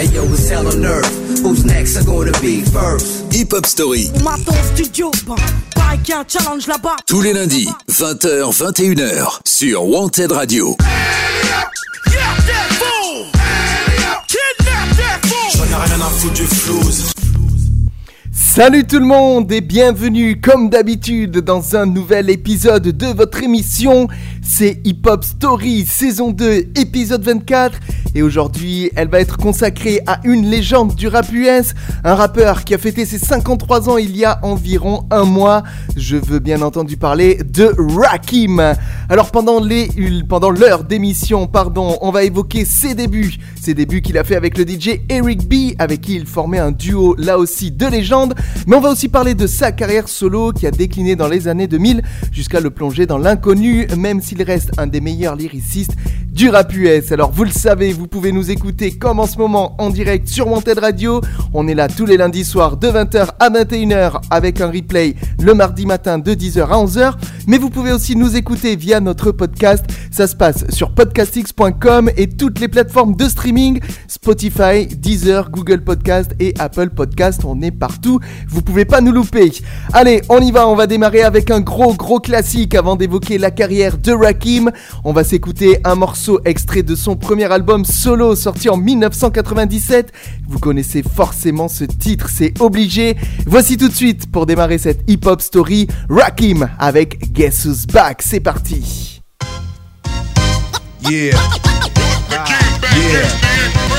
Hey yo, it's hell on earth. Who's next? Are gonna be first? Hip Hop Story. Maton studio, bah, y a un challenge là-bas. Tous les lundis, 20h, 21h, sur Wanted Radio. Salut tout le monde et bienvenue comme d'habitude dans un nouvel épisode de votre émission. C'est Hip Hop Story saison 2 épisode 24 et aujourd'hui elle va être consacrée à une légende du rap US, un rappeur qui a fêté ses 53 ans il y a environ un mois. Je veux bien entendu parler de Rakim. Alors pendant pendant l'heure d'émission, pardon, on va évoquer ses débuts, ses débuts qu'il a fait avec le DJ Eric B avec qui il formait un duo là aussi de légende, mais on va aussi parler de sa carrière solo qui a décliné dans les années 2000 jusqu'à le plonger dans l'inconnu même s'il reste un des meilleurs lyricistes du rap US. Alors vous le savez, vous pouvez nous écouter comme en ce moment en direct sur Wanted Radio. On est là tous les lundis soirs de 20h à 21h avec un replay le mardi matin de 10h à 11h. Mais vous pouvez aussi nous écouter via notre podcast. Ça se passe sur podcastx.com et toutes les plateformes de streaming Spotify, Deezer, Google Podcast et Apple Podcast. On est partout. Vous pouvez pas nous louper. Allez, on y va. On va démarrer avec un gros gros classique avant d'évoquer la carrière de Rakim. On va s'écouter un morceau extrait de son premier album solo sorti en 1997. Vous connaissez forcément ce titre, c'est obligé. Voici tout de suite pour démarrer cette hip-hop story Rakim avec Guess Who's Back. C'est parti. Yeah. Yeah.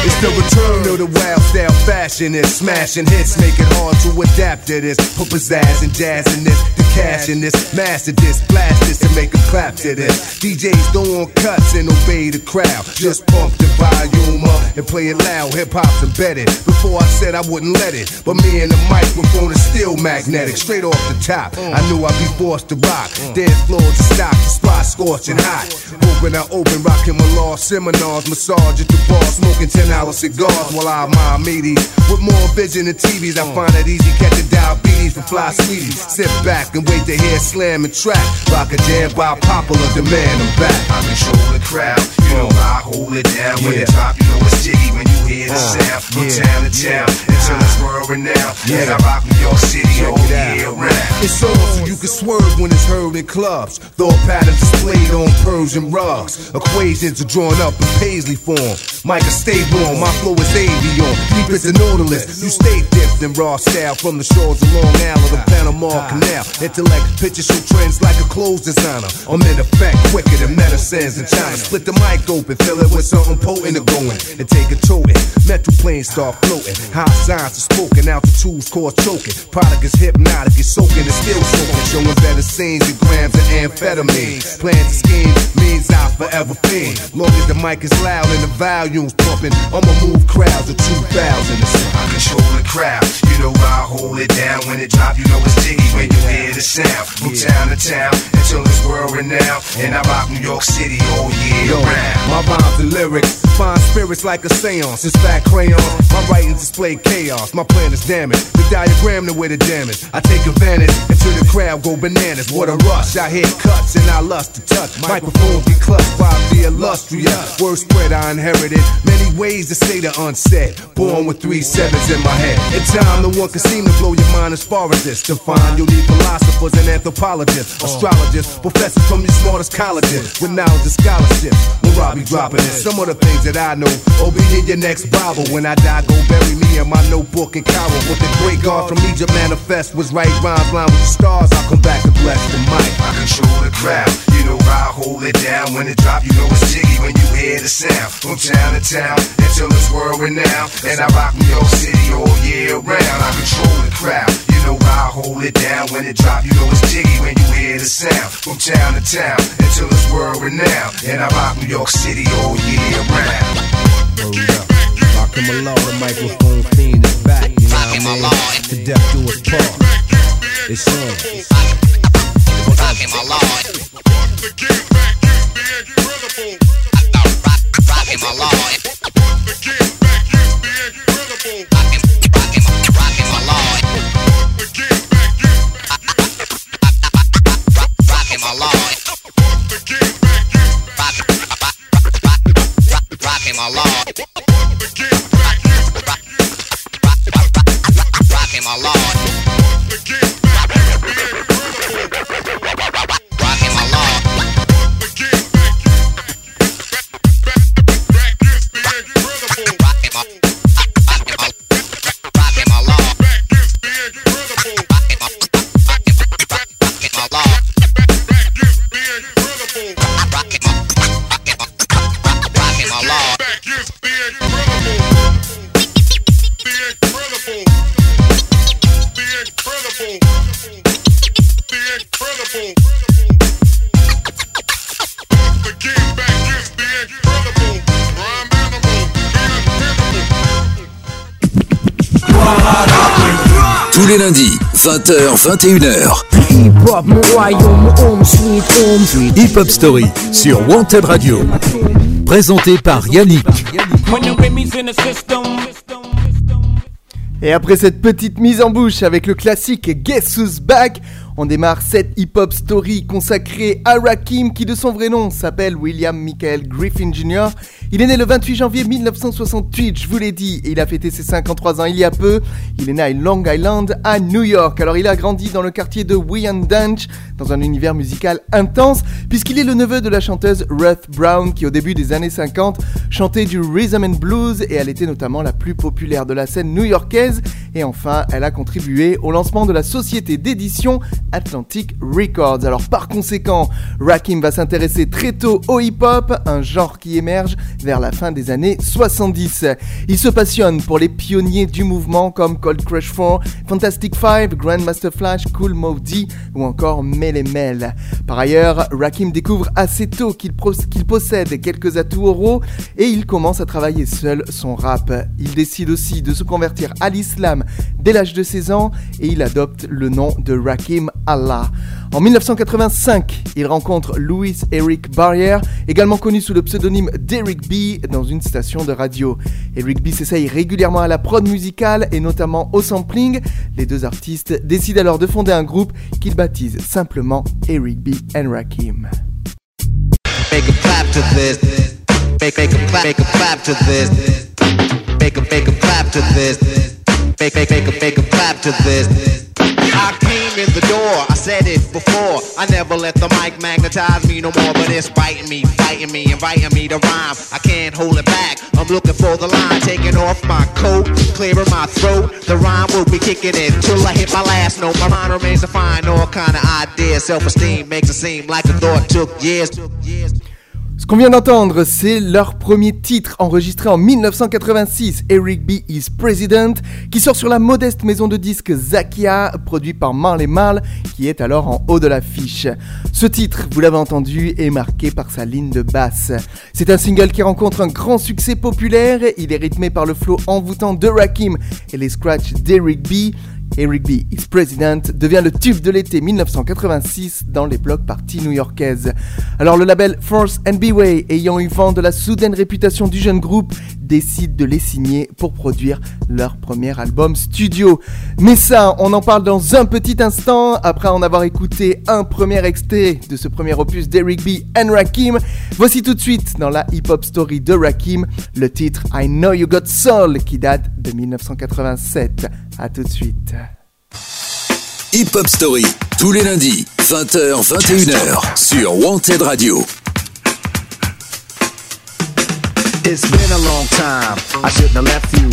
It's the return of the wild style fashionist. Smashing hits, make it hard to adapt to this. Put pizzazz and jazz in this. The cash in this. Master this, blast this, and make a clap to this. DJs don't want cuts and obey the crowd. Just pump the volume up and play it loud. Hip hop's embedded. Before I said I wouldn't let it. But me and the microphone is still magnetic. Straight off the top. I knew I'd be forced to rock. Dance floors to stop. The spot scorching hot. Open, I open, rocking my law seminars. Massage at the bar, smoking 10 hour cigars while I admire meaties. With more vision than TVs, I find it easy catching diabetes from fly sweeties. Sit back and wait to hear slam and track. Rock a jam by popular demand. I'm back. I control the crowd, you know I hold it down. When Yeah. the top, you know it's jiggy when you hear the Uh, sound. From yeah, town to town, until it's world renowned. And I rock New York City all Check it out. year round. It's on so you can swerve when it's heard in clubs. Thought patterns displayed on Persian rugs. Equations are drawn up in paisley form. Micah stay warm, my flow is avion. Deep as a nautilus. You stay dipped in raw style from the shores of Long Island to Panama Canal. Intellect pictures show trends like a clothes designer. I'm in effect quicker than medicines in China. Split the mic open, fill it with something potent to going. And take a toting. Mental planes start floating. High signs are spoken, altitudes cause choking. Product is hypnotic, it's soaking, it's still soaking. Showing better scenes than grams of amphetamine. Plans to scheme means I forever fiend. Long as the mic is loud and the volume's pumping, I'ma move crowds of 2,000. I control the crowd, you know I hold it down. When it drop, you know it's jiggy when you hear the sound. From town to town, until it's world renowned. And I rock New York City all year Yo, round. my rhymes and lyrics find spirits like a seance. It's fat crayon. My writings display chaos. My plan is damaged. The diagram the way the damage. I take advantage until the crowd go bananas. What a rush! I hear cuts and I lust to touch. Microphone be clutched by the illustrious. Word spread I inherited. Many ways to say the unsaid. Born with three sevens in my head. In time, no one can seem to blow your mind as far as this. To find you'll need philosophers and anthropologists, oh. astrologists, professors from your smartest colleges with knowledge and scholarship. When be dropping it, some of the things that I know. Oh, be in your next Bible. When I die, go bury me in my notebook in Cairo. What the great God from Egypt manifest was right rhymes line with the stars. I'll come back and bless the mic. I control the crowd. You know I hold it down. When it drop, you know it's jiggy when you hear the sound. From town to town, until it's world renowned. And I rock New York City all year round. I control the crowd. You know I hold it down. When it drop, you know it's jiggy when you hear the sound. From town to town, until it's world renowned. And I rock New York City all year round. Word up. Rakim Allah, the microphone fiend is back. You know what I mean? To death do us part. It's on. Rockin' my law. Rakim, my lord. Tous les lundis, 20h, 21h. Hip Hop Story sur Wanted Radio. Présenté par Yannick. Et après cette petite mise en bouche avec le classique Guess Who's Back, on démarre cette hip-hop story consacrée à Rakim qui de son vrai nom s'appelle William Michael Griffin Jr. Il est né le 28 janvier 1968, je vous l'ai dit, et il a fêté ses 53 ans il y a peu. Il est né à Long Island, à New York. Alors il a grandi dans le quartier de Wyandanch, dans un univers musical intense, puisqu'il est le neveu de la chanteuse Ruth Brown qui au début des années 50 chantait du rhythm and blues et elle était notamment la plus populaire de la scène new-yorkaise. Et enfin, elle a contribué au lancement de la société d'édition Atlantic Records. Alors par conséquent, Rakim va s'intéresser très tôt au hip-hop, un genre qui émerge vers la fin des années 70. Il se passionne pour les pionniers du mouvement comme Cold Crush 4, Fantastic Five, Grandmaster Flash, Cool Moe D ou encore Mel Mel. Par ailleurs, Rakim découvre assez tôt qu'il possède quelques atouts oraux et il commence à travailler seul son rap. Il décide aussi de se convertir à l'islam dès l'âge de 16 ans et il adopte le nom de Rakim En 1985, il rencontre Louis Eric Barrier, également connu sous le pseudonyme Derek B, dans une station de radio. Eric B s'essaye régulièrement à la prod musicale et notamment au sampling. Les deux artistes décident alors de fonder un groupe qu'ils baptisent simplement Eric B and Rakim. Came in the door, I said it before. I never let the mic magnetize me no more, but it's biting me, fighting me, inviting me to rhyme. I can't hold it back. I'm looking for the line, taking off my coat, clearing my throat. The rhyme will be kicking in till I hit my last note. My mind remains to find all kind of ideas. Self-esteem makes it seem like the thought took years. Took years. Ce qu'on vient d'entendre, c'est leur premier titre enregistré en 1986, Eric B. is President, qui sort sur la modeste maison de disques Zakia, produit par Marley Marl, qui est alors en haut de l'affiche. Ce titre, vous l'avez entendu, est marqué par sa ligne de basse. C'est un single qui rencontre un grand succès populaire, il est rythmé par le flow envoûtant de Rakim et les scratchs d'Eric B. Eric B. is President devient le tube de l'été 1986 dans les blocs parties new-yorkaises. Alors le label Force and B-Way, ayant eu vent de la soudaine réputation du jeune groupe, décide de les signer pour produire leur premier album studio. Mais ça, on en parle dans un petit instant, après en avoir écouté un premier extrait de ce premier opus d'Eric B. and Rakim. Voici tout de suite dans la hip-hop story de Rakim, le titre I Know You Got Soul qui date de 1987. A tout de suite. Hip Hop Story, tous les lundis, 20h, 21h, sur Wanted Radio. It's been a long time, I shouldn't have left you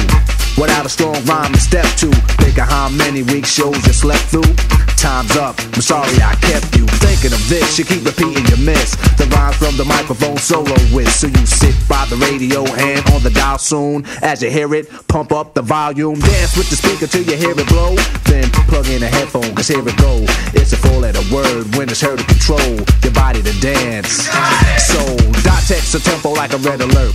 Without a strong rhyme to step to. Think of how many weak shows you slept through. Time's up, I'm sorry I kept you. Thinking of this, you keep repeating your miss. The rhymes from the microphone solo with. So you sit by the radio and on the dial soon. As you hear it, pump up the volume. Dance with the speaker till you hear it blow. Then plug in a headphone, cause here it go. It's a four letter word when it's heard to control Your body to dance. So, dot text a tempo like a red alert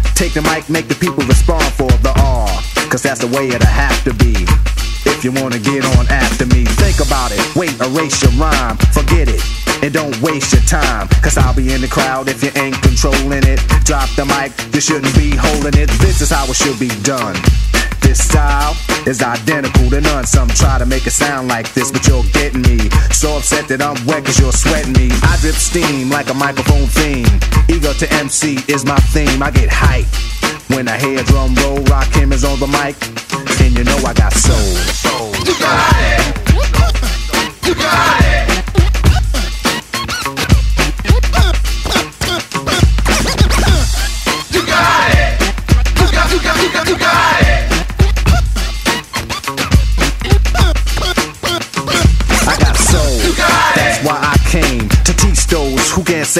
Take the mic, make the people respond for the R. Cause that's the way it'll have to be. If you wanna get on after me, think about it. Wait, erase your rhyme, forget it. And don't waste your time, cause I'll be in the crowd if you ain't controlling it. Drop the mic, you shouldn't be holding it. This is how it should be done. This style is identical to none. Some try to make it sound like this, but you're getting me. So upset that I'm wet cause you're sweating me. I drip steam like a microphone theme. Ego to MC is my theme. I get hype when I hear drum roll. Rakim is on the mic, and you know I got soul. You got it. You got it.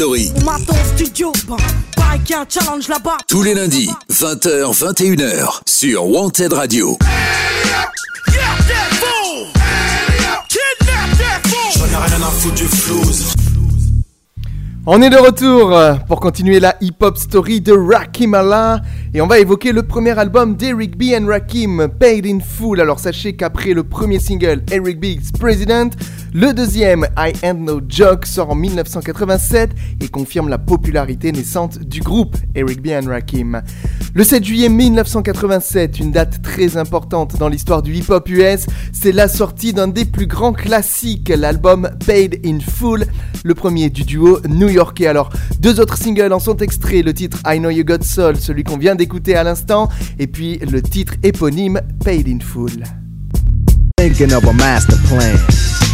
Story, studio, bah, un challenge là-bas. tous les lundis, 20h, 21h, sur Wanted Radio. On est de retour euh, pour continuer la hip-hop story de Rakim Allah et on va évoquer le premier album d'Eric B and Rakim, Paid in Full. Alors sachez qu'après le premier single Eric B's President, le deuxième I Ain't No Joke sort en 1987 et confirme la popularité naissante du groupe Eric B and Rakim. Le 7 juillet 1987, une date très importante dans l'histoire du hip-hop US, c'est la sortie d'un des plus grands classiques, l'album Paid in Full, le premier du duo new-yorkais. Alors, deux autres singles en sont extraits, le titre I Know You Got Soul, celui qu'on vient d'écouter à l'instant, et puis le titre éponyme Paid in Full.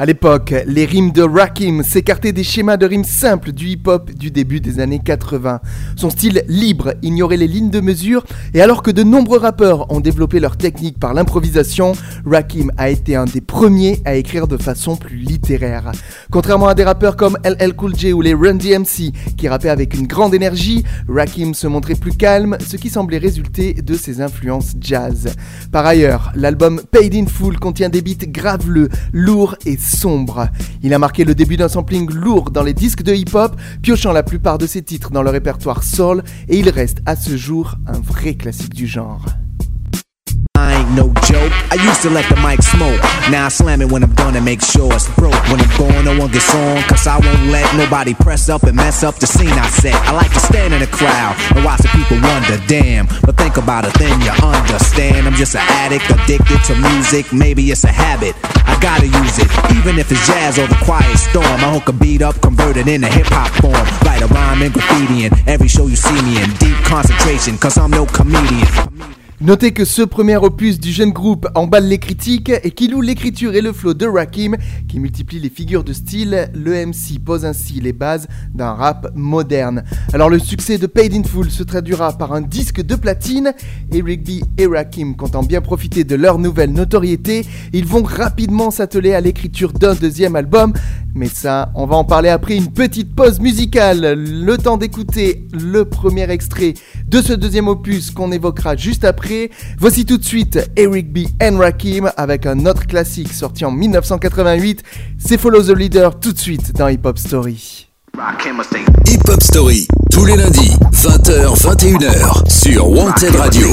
À l'époque, les rimes de Rakim s'écartaient des schémas de rimes simples du hip-hop du début des années 80. Son style libre ignorait les lignes de mesure et alors que de nombreux rappeurs ont développé leur technique par l'improvisation, Rakim a été un des premiers à écrire de façon plus littéraire. Contrairement à des rappeurs comme LL Cool J ou les Run DMC qui rappaient avec une grande énergie, Rakim se montrait plus calme, ce qui semblait résulter de ses influences jazz. Par ailleurs, l'album Paid in Full contient des beats graveleux, lourds et sombre. Il a marqué le début d'un sampling lourd dans les disques de hip-hop, piochant la plupart de ses titres dans le répertoire soul, et il reste à ce jour un vrai classique du genre. Ain't no joke. I used to let the mic smoke. Now I slam it when I'm done and make sure it's broke. When I'm gone, no one gets on. Cause I won't let nobody press up and mess up the scene I set. I like to stand in the crowd and watch the people wonder, damn. But think about it, then you understand. I'm just an addict, addicted to music. Maybe it's a habit. I gotta use it. Even if it's jazz or the quiet storm. I hook a beat up, convert it into hip hop form. Write a rhyme and graffiti in every show you see me in. Deep concentration, cause I'm no comedian. Notez que ce premier opus du jeune groupe emballe les critiques et qui loue l'écriture et le flow de Rakim, qui multiplie les figures de style, le MC pose ainsi les bases d'un rap moderne. Alors le succès de Paid in Full se traduira par un disque de platine, Eric B et Rakim comptant bien profiter de leur nouvelle notoriété, ils vont rapidement s'atteler à l'écriture d'un deuxième album, mais ça, on va en parler après une petite pause musicale, le temps d'écouter le premier extrait de ce deuxième opus qu'on évoquera juste après. Voici tout de suite Eric B. and Rakim avec un autre classique sorti en 1988. C'est Follow the Leader tout de suite dans Hip Hop Story. Hip Hop Story, tous les lundis, 20h, 21h, sur Wanted Radio.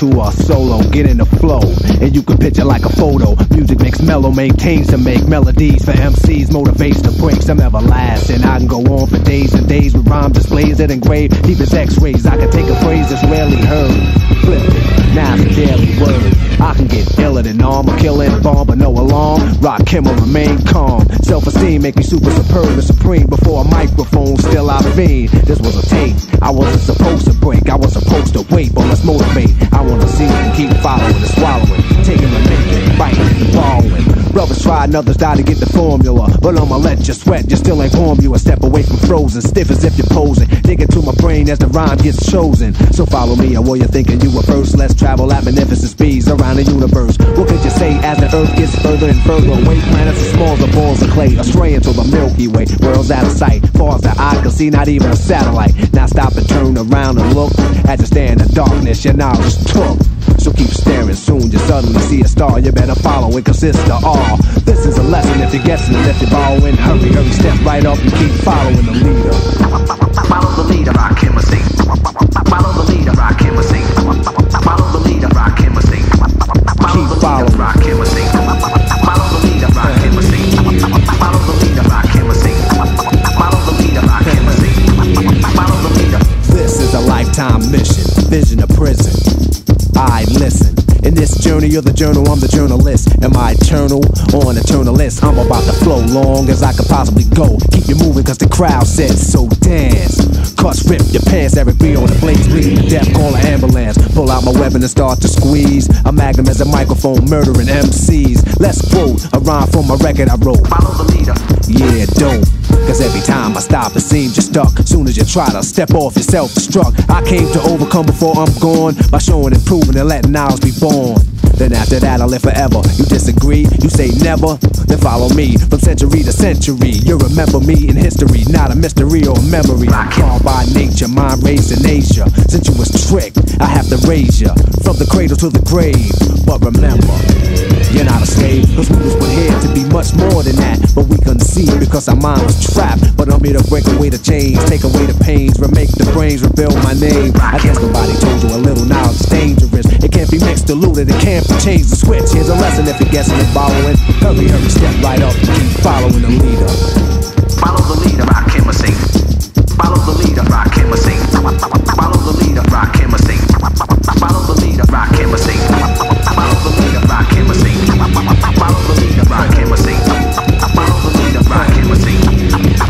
Into a solo, get in the flow, and you can picture like a photo. Music makes mellow, maintains to make melodies for MCs, motivates to break some everlasting. I can go on for days and days with rhyme displays that engrave deep as X-rays. I can take a phrase that's rarely heard, flip it, now it's a daily word. I can get iller than armor, killing a bomb, but no alarm. Rakim or remain calm. Self-esteem make me super superb and supreme. Before a microphone, still I fiend. This was a tape. I wasn't supposed to break. I was supposed to wait, but let's motivate. I wanna see and keep following and swallowing, taking the making, biting and borrowing. Brothers try and others die to get the formula, but I'ma let you sweat. You still ain't warm. You a step away from frozen, stiff as if you're posing. Dig into my brain as the rhyme gets chosen. So follow me, or what you're thinking you were first. Let's travel at magnificent speeds around the universe. What could you say as the Earth gets further and further away? Planets as small the balls of clay, astray into the Milky Way. World's out of sight, far as the eye can see, not even a satellite. Now stop and turn around and look. As you stand in the darkness, your knowledge took. So keep staring, soon you suddenly see a star. You better follow it, cause it's the all. This is a lesson if you're guessing, and if you're borrowing, hurry, hurry, step right up and keep following the leader. Follow the leader, Rakim. Follow the leader, Rakim vision of prison. I listen. In this journey of the journal, I'm the journalist. Am I eternal or an eternalist? I'm about to flow long as I could possibly go. Keep you moving cause the crowd said so dance. Cuts rip your pants, every beat on the blades bleeding to death, call an ambulance. Pull out my weapon and start to squeeze. A magnum as a microphone, murdering MCs. Let's quote a rhyme from a record I wrote. Follow the leader. Yeah, don't. Cause every time I stop, it seems you're stuck. Soon as you try to step off, you're self destruct. I came to overcome before I'm gone by showing and proving and letting ours be born. Then after that, I'll live forever. You disagree? You say never? Then follow me from century to century. You remember me in history, not a mystery or a memory. I'm called by nature, mind raised in Asia. Since you was tricked, I have to raise you from the cradle to the grave. But remember, you're not a slave, cause we was put here to be much more than that. But we couldn't see it because our mind was trapped. But I'm here to break away the chains, take away the pains, remake the brains, rebuild my name. I guess nobody told you a little knowledge is dangerous. It can't be mixed, diluted, it can't plan for change the switch. Here's a lesson if you're guessing and following. Hurry, hurry, step right up. Keep following the leader. Follow the leader, rock him a sing. Follow the leader, rock him a sing. Follow the leader, rock him a sing. Follow the leader, rock him a sing. Follow the leader, rock him a sing. Follow the leader, rock him a sing. Follow the leader, rock him a sing.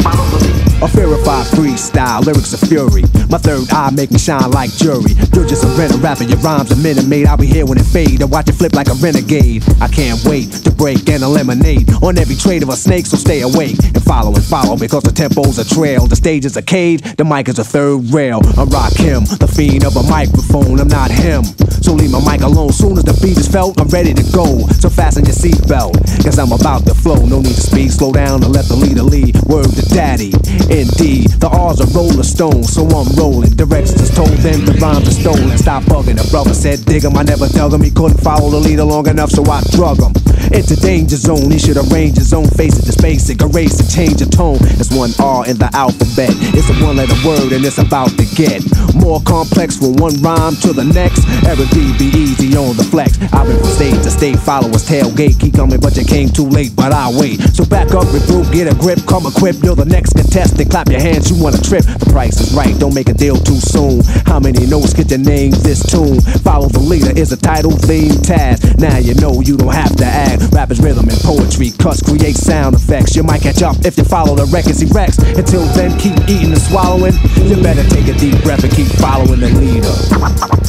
Follow the leader. A fear my lyrics of fury. My third eye make me shine like jury. You're just a renter rapping your rhymes a minute made. I'll be here when it fade and watch it flip like a renegade. I can't wait to break and eliminate on every trade of a snake, so stay awake and follow and follow because the tempo's a trail. The stage is a cage, the mic is a third rail. I rock him, the fiend of a microphone. I'm not him. So leave my mic alone. Soon as the beat is felt, I'm ready to go. So fasten your seatbelt, cause I'm about to flow. No need to speed, slow down and let the leader lead. Word to daddy. Indeed, the R's are roller stones, so I'm rolling. Directions told them the rhymes are stolen. Stop bugging. The brother said, dig him. I never dug him. He couldn't follow the leader long enough, so I drug him. It's a danger zone. He should arrange his own face it. Just basic, erase and change the tone. It's one R in the alphabet. It's a one letter word and it's about to get more complex from one rhyme to the next. Every B be easy on the flex. I've been from state to state, followers tailgate. Keep coming, but you came too late, but I'll wait. So back up, regroup, get a grip, come equipped. You're the next contestant. Clap your hands, you want a trip. The price is right, don't make a deal too soon. How many notes get your name this tune? Follow the leader is a title theme task. Now you know you don't have to act. Rap is rhythm and poetry, cuts create sound effects. You might catch up if you follow the records he wrecks. Until then, keep eating and swallowing. You better take a deep breath and keep following the leader.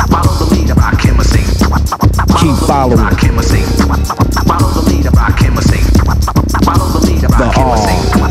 Follow the leader by chemistry. Keep following. Follow the leader by chemistry. Follow the leader by chemistry.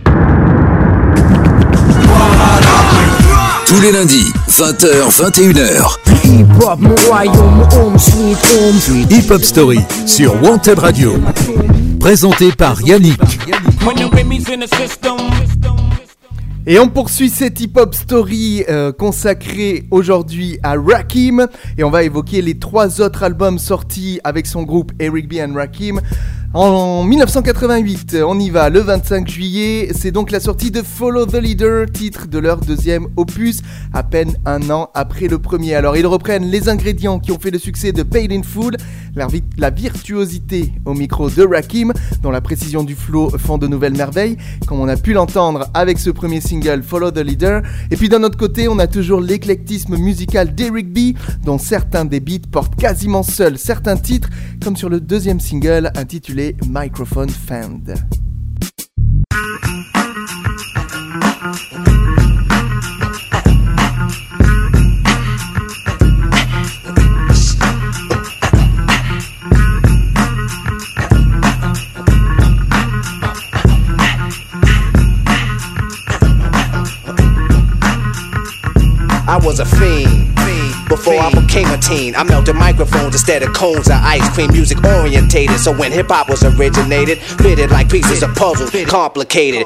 Tous les lundis, 20h, 21h. Hip-hop, Story sur Wanted Radio. Présenté par Yannick. Et on poursuit cette hip-hop story euh, consacrée aujourd'hui à Rakim. Et on va évoquer les trois autres albums sortis avec son groupe Eric B. and Rakim. En 1988, on y va, le 25 juillet, c'est donc la sortie de Follow the Leader, titre de leur deuxième opus, à peine un an après le premier. Alors ils reprennent les ingrédients qui ont fait le succès de Paid in Full, la, la virtuosité au micro de Rakim, dont la précision du flow font de nouvelles merveilles, comme on a pu l'entendre avec ce premier single Follow the Leader. Et puis d'un autre côté, on a toujours l'éclectisme musical d'Eric B, dont certains des beats portent quasiment seuls certains titres, comme sur le deuxième single intitulé Microphone Fend. I was a fiend. Before I became a teen, I melted microphones instead of cones of ice cream. Music orientated, so when hip hop was originated, fitted like pieces of puzzle, complicated.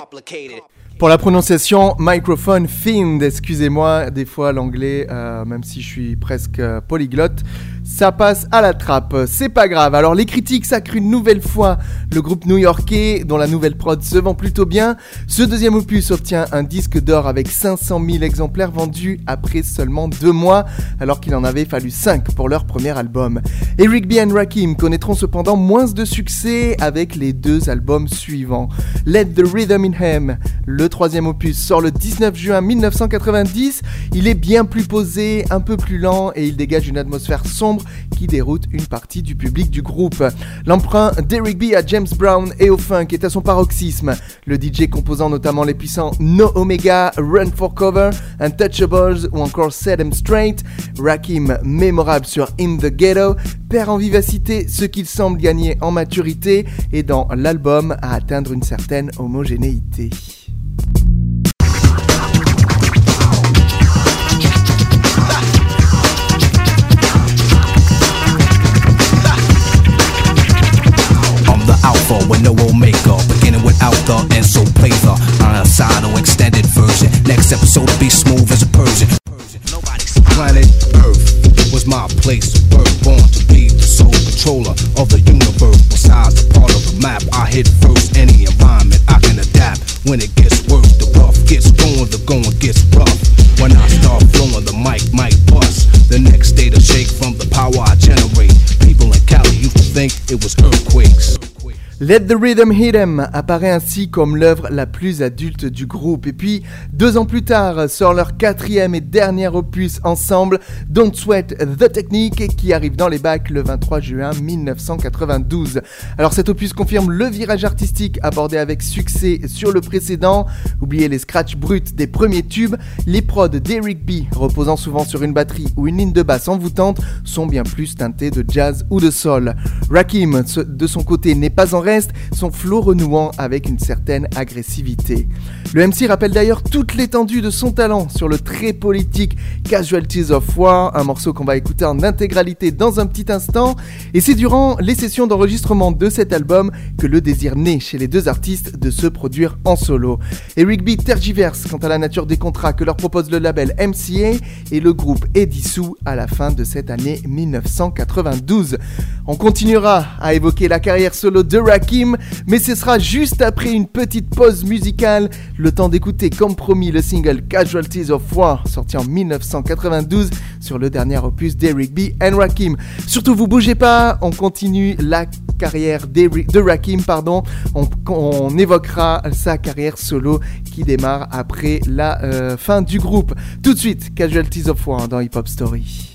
Pour la prononciation, microphone fiend, excusez-moi, des fois l'anglais, euh, même si je suis presque euh, polyglotte, ça passe à la trappe, c'est pas grave. Alors les critiques sacrent une nouvelle fois le groupe new-yorkais, dont la nouvelle prod se vend plutôt bien. Ce deuxième opus obtient un disque d'or avec 500 000 exemplaires vendus après seulement deux mois, alors qu'il en avait fallu 5 pour leur premier album. Eric B. and Rakim connaîtront cependant moins de succès avec les deux albums suivants. Let the Rhythm in Him, le troisième opus, sort le 19 juin 1990. Il est bien plus posé, un peu plus lent et il dégage une atmosphère sombre qui déroute une partie du public du groupe. L'emprunt d'Eric B à James Brown et au funk est à son paroxysme. Le DJ composant notamment les puissants No Omega, Run for Cover, Untouchables ou encore Set 'em Straight. Rakim, mémorable sur In the Ghetto, perd en vivacité ce qu'il semble gagner en maturité et dans l'album à atteindre une certaine homogénéité. Alpha with no omega, beginning without the and so play the Iron extended version. Next episode will be smooth as a Persian. Planet Earth was my place of birth, born to be the sole controller of the universe. Besides the part of the map, I hit first. Any environment I can adapt. When it gets worse, the rough gets going, the going gets rough. When I start flowing, the mic might bust. The next day to shake from the power I generate. People in Cali used to think it was earthquakes. Let the Rhythm Hit 'em apparaît ainsi comme l'œuvre la plus adulte du groupe. Et puis, deux ans plus tard, sort leur quatrième et dernier opus ensemble, Don't Sweat the Technique, qui arrive dans les bacs le 23 juin 1992. Alors cet opus confirme le virage artistique abordé avec succès sur le précédent. Oubliez les scratchs bruts des premiers tubes, les prods d'Eric B, reposant souvent sur une batterie ou une ligne de basse envoûtante, sont bien plus teintés de jazz ou de soul. Rakim, de son côté, n'est pas en son flow renouant avec une certaine agressivité. Le MC rappelle d'ailleurs toute l'étendue de son talent sur le très politique Casualties of War, un morceau qu'on va écouter en intégralité dans un petit instant, et c'est durant les sessions d'enregistrement de cet album que le désir naît chez les deux artistes de se produire en solo. Eric B tergiverse quant à la nature des contrats que leur propose le label MCA et le groupe est dissous à la fin de cette année 1992. On continuera à évoquer la carrière solo de Mais ce sera juste après une petite pause musicale, le temps d'écouter comme promis le single Casualties of War, sorti en 1992 sur le dernier opus d'Eric B. and Rakim. Surtout vous bougez pas, on continue la carrière de Rakim, pardon. On, évoquera sa carrière solo qui démarre après la euh, fin du groupe. Tout de suite, Casualties of War dans Hip Hop Story.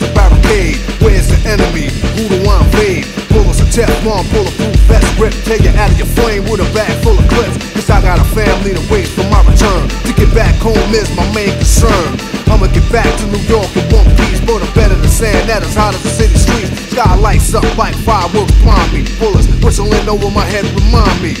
where's the enemy? Who do I invade? Bullets of Teflon, bulletproof vest grip. Take you out of your flame with a bag full of clips. Cause I got a family to wait for my return. To get back home is my main concern. I'ma get back to New York in one piece. But I'm better than sand that is hot as the city streets. Sky lights up like fireworks blind me. Bullets whistling over my head remind me.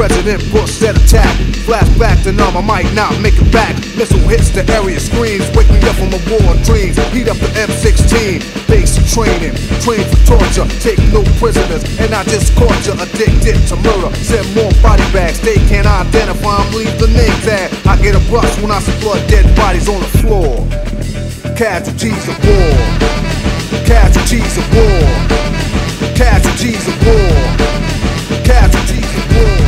President Bush said attack. Flashback to numb, I might not make it back. Missile hits the area, screams. Wake me up from a war of dreams. Heat up the M16. Basic training, train for torture. Take no prisoners, and I just caught you addicted to murder. Send more body bags, they can't identify them. Leave the name tag. I get a brush when I see blood, dead bodies on the floor. Casualties of war. Casualties of war. Casualties of war. Casualties of war.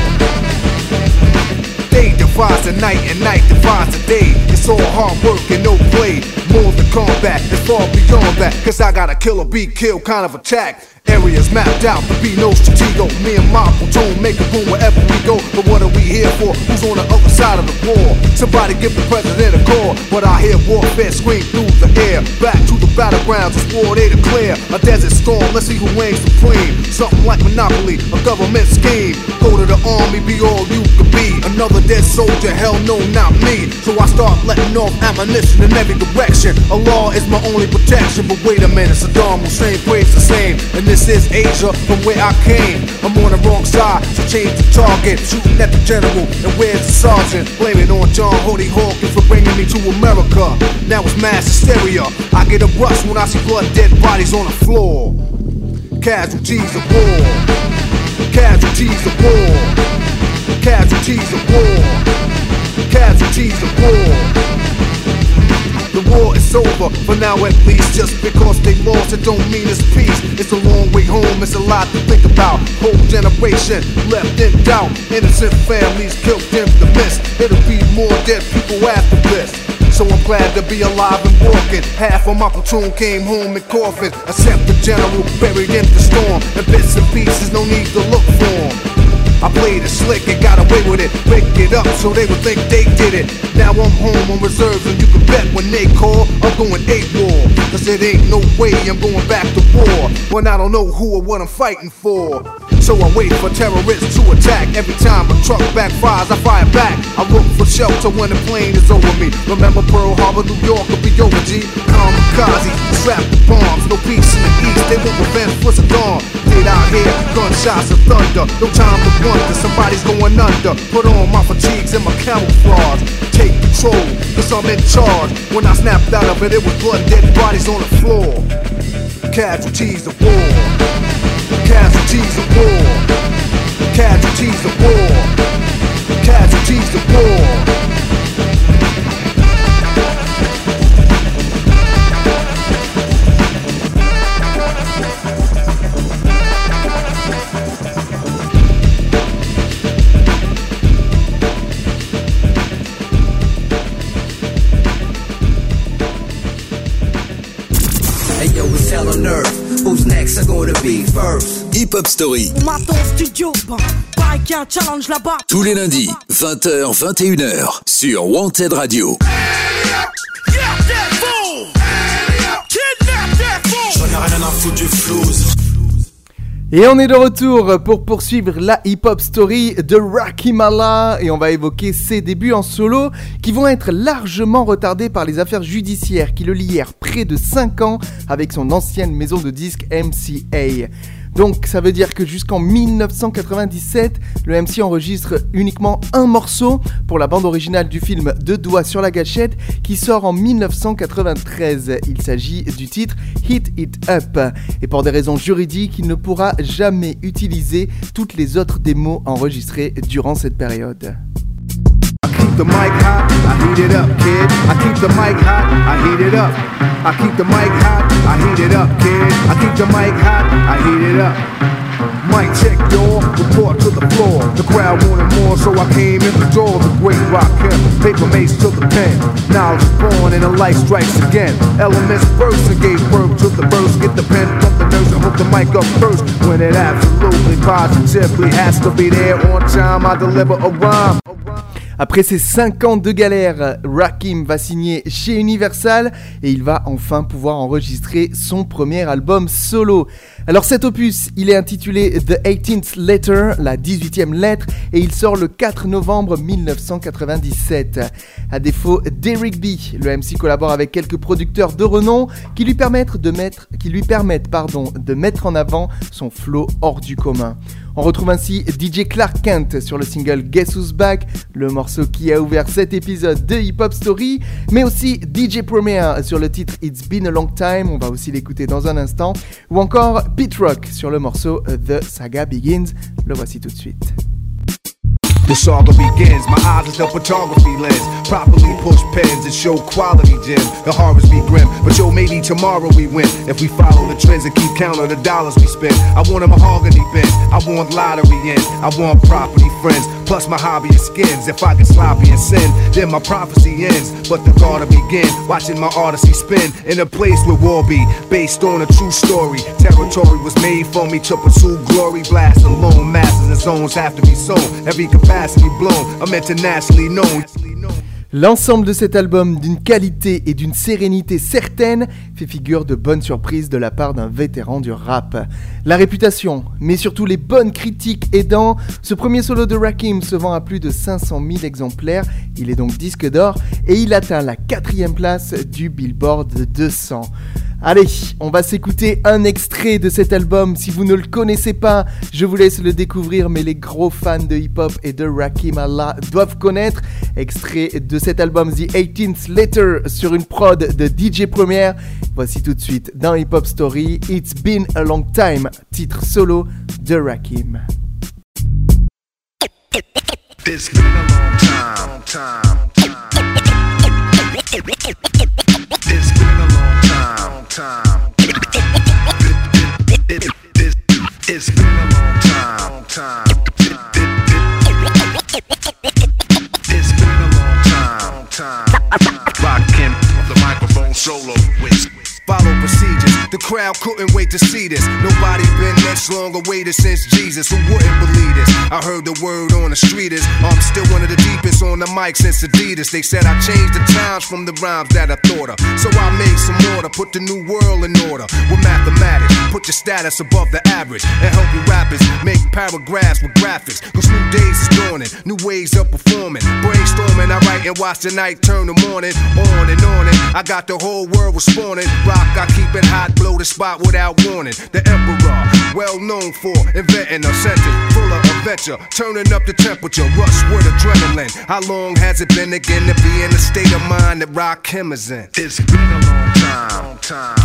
Divides the night and night divides the day. It's all hard work and no play. More than combat, it's far beyond that. Cause I got a kill or be killed kind of attack. Areas mapped out to be no stratego. Me and my platoon make a boom wherever we go. But what are we here for? Who's on the other side of the war? Somebody give the president a call. But I hear warfare scream through the air. Back to the battlegrounds, it's war they declare. A desert storm, let's see who reigns supreme. Something like Monopoly, a government scheme. Go the army, be all you could be. Another dead soldier, hell no, not me. So I start letting off ammunition in every direction. A law is my only protection. But wait a minute, Saddam Hussein prays the same. And this is Asia from where I came. I'm on the wrong side, so change the target. Shooting at the general, and where's the sergeant? Blame it on John Holy Hawkins for bringing me to America. Now it's mass hysteria. I get a rush when I see blood, dead bodies on the floor. Casualties of war. Casualties of war. Casualties of war. Casualties of war. The war is over, for now at least. Just because they lost, it don't mean it's peace. It's a long way home, it's a lot to think about. Whole generation left in doubt. Innocent families killed in the mist. It'll be more dead people after this. So I'm glad to be alive and walking. Half of my platoon came home in coffins. Except the general buried in the storm. And bits and pieces, no need to look for. I played it slick and got away with it. Break it up so they would think they did it. Now I'm home on reserves and you can bet when they call, I'm going eight war. Cause it ain't no way I'm going back to war. When I don't know who or what I'm fighting for. So I wait for terrorists to attack. Every time a truck backfires, I fire back. I look for shelter when the plane is over me. Remember Pearl Harbor, New York, will be over G. Kamikaze, strapped with bombs, no peace in the east. They want revenge for dawn. Dead out here, gunshots of thunder. No time to wonder, somebody's going under. Put on my fatigues and my camouflage. Take control, cause I'm in charge. When I snapped out of it, it was blood, dead bodies on the floor. Casualties of war. Casualties of war. Casualties of war. Casualties of war. Hop Story, Maton studio, un challenge là-bas. tous les lundis, 20h, 21h, sur Wanted Radio. Et on est de retour pour poursuivre la hip-hop story de Rakimala et on va évoquer ses débuts en solo qui vont être largement retardés par les affaires judiciaires qui le lièrent près de 5 ans avec son ancienne maison de disques MCA. Donc ça veut dire que jusqu'en 1997, le MC enregistre uniquement un morceau pour la bande originale du film Deux doigts sur la gâchette qui sort en 1993. Il s'agit du titre Hit It Up. Et pour des raisons juridiques, il ne pourra jamais utiliser toutes les autres démos enregistrées durant cette période. Keep the mic hot, I heat it up, kid. I keep the mic hot, I heat it up. I keep the mic hot, I heat it up, kid. I keep the mic hot, I heat it up. Mic check, y'all. Report to the floor. The crowd wanted more, so I came in the door. The great rock him. Paper Mate to the pen. Knowledge born and the light strikes again. Elements burst and gave birth to the verse. Get the pen from the nurse and hook the mic up first. When it absolutely positively has to be there on time, I deliver a rhyme. Après ces 5 ans de galère, Rakim va signer chez Universal et il va enfin pouvoir enregistrer son premier album solo. Alors cet opus, il est intitulé The 18th Letter, la 18e lettre, et il sort le 4 novembre 1997. À défaut d'Eric B, le MC collabore avec quelques producteurs de renom qui lui permettent de mettre, de mettre en avant son flow hors du commun. On retrouve ainsi DJ Clark Kent sur le single Guess Who's Back, le morceau qui a ouvert cet épisode de Hip Hop Story, mais aussi DJ Premier sur le titre It's Been a Long Time, on va aussi l'écouter dans un instant, ou encore Pete Rock sur le morceau The Saga Begins, le voici tout de suite. The saga begins. My eyes is the photography lens. Properly push pens and show quality gems. The harvest be grim, but yo, maybe tomorrow we win. If we follow the trends and keep count of the dollars we spend. I want a mahogany bin. I want lottery in. I want property friends. Plus my hobby is skins. If I get sloppy and sin, then my prophecy ends. But the gotta begin. Watching my odyssey spin in a place where war be based on a true story. Territory was made for me to pursue glory. Blast alone, masses and zones have to be sold. Every capacity L'ensemble de cet album, d'une qualité et d'une sérénité certaine, fait figure de bonnes surprises de la part d'un vétéran du rap. La réputation, mais surtout les bonnes critiques aidant, ce premier solo de Rakim se vend à plus de 500 000 exemplaires, il est donc disque d'or, et il atteint la quatrième place du Billboard 200. Allez, on va s'écouter un extrait de cet album. Si vous ne le connaissez pas, je vous laisse le découvrir, mais les gros fans de hip-hop et de Rakim Allah doivent connaître. Extrait de cet album The 18th Letter sur une prod de DJ Première. Voici tout de suite dans Hip Hop Story, It's Been a Long Time, titre solo de Rakim. Crowd couldn't wait to see this. Nobody been this long awaited since Jesus. Who wouldn't believe this? I heard the word on the street is I'm still one of the deepest on the mic since Adidas. They said I changed the times from the rhymes that I thought of. So I made some order, put the new world in order with mathematics. Put your status above the average and help you rappers make paragraphs with graphics. Cause new days is dawning, new ways of performing. Brainstorming, I write and watch the night turn the morning. On and on and I got the whole world responding. Rock, I keep it hot, blow the spot without warning. The emperor, well known for inventing a sentence full of adventure, turning up the temperature, rush with adrenaline. How long has it been again to be in the state of mind that Rakim is in? It's been a long time. Long time.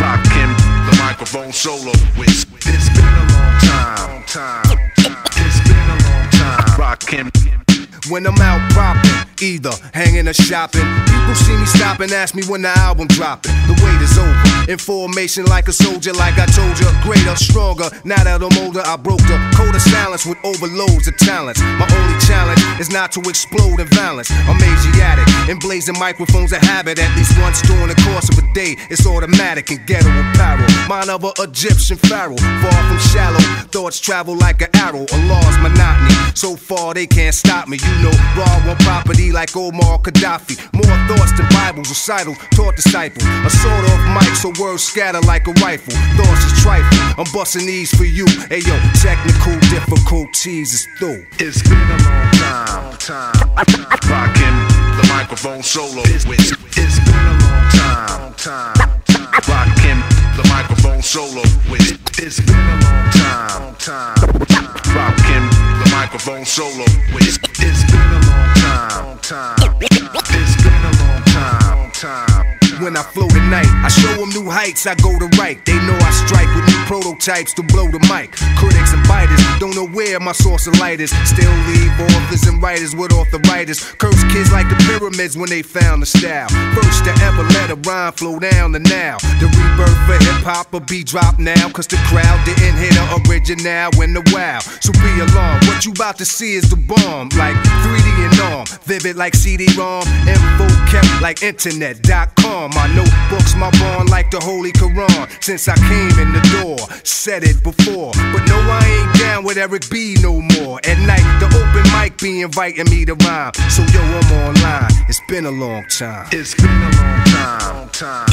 Rakim, the microphone solo with. It's been a long time. Time. It's been a long time. Rakim. When I'm out propping, either hanging or shopping, people see me stop and ask me when the album dropping. The wait is over. In formation like a soldier, like I told you, greater, stronger. Now that I'm older, I broke the code of silence with overloads of talents. My only challenge is not to explode in violence. I'm Asiatic, and blazing microphones a habit at least once during the course of a day. It's automatic and ghetto apparel. Mine of a Egyptian pharaoh, far from shallow. Thoughts travel like an arrow, a law's monotony. So far they can't stop me. You know, raw on property like Omar Gaddafi. More thoughts than Bibles, recital, taught disciples. A sword of mic, so words scatter like a rifle. Thoughts is trifle. I'm busting these for you. Hey yo, technical difficulties is through. It's been a long time. Time. Rakim, the microphone solo with. It's been a long time. Time. Him, the microphone solo with. It's been a long time. Time. Rakim, the microphone solo with. It's been a. Long time. It's been a long time. When I flow tonight, I show them new heights, I go to right. They know I strike with new prototypes to blow the mic. Critics and biters don't know where my source of light is. Still leave authors and writers with arthritis. Curse kids like the pyramids when they found the style. First to ever let a rhyme flow down to now. The rebirth for hip hop will be dropped now. Cause the crowd didn't hit the original in the wow. So be alarmed, what you about to see is the bomb. Like 3D and arm, vivid like CD-ROM. Info kept like internet.com. My notebooks, my bond like the Holy Quran. Since I came in the door, said it before. But no, I ain't down with Eric B no more. At night, the open mic be inviting me to rhyme. So yo, I'm online. It's been a long time. It's been a long time. Long time.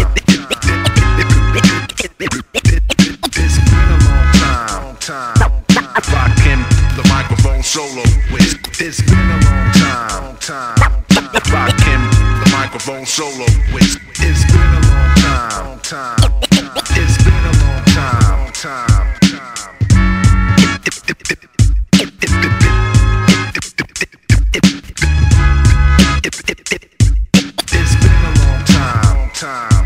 It's been a long time. Long time. Rakim, the microphone solo with. It's been a long time. Time. Rakim, the microphone solo with. It's been a long time. Long time. It's been a long time. Long time. It's been a long time. Long time.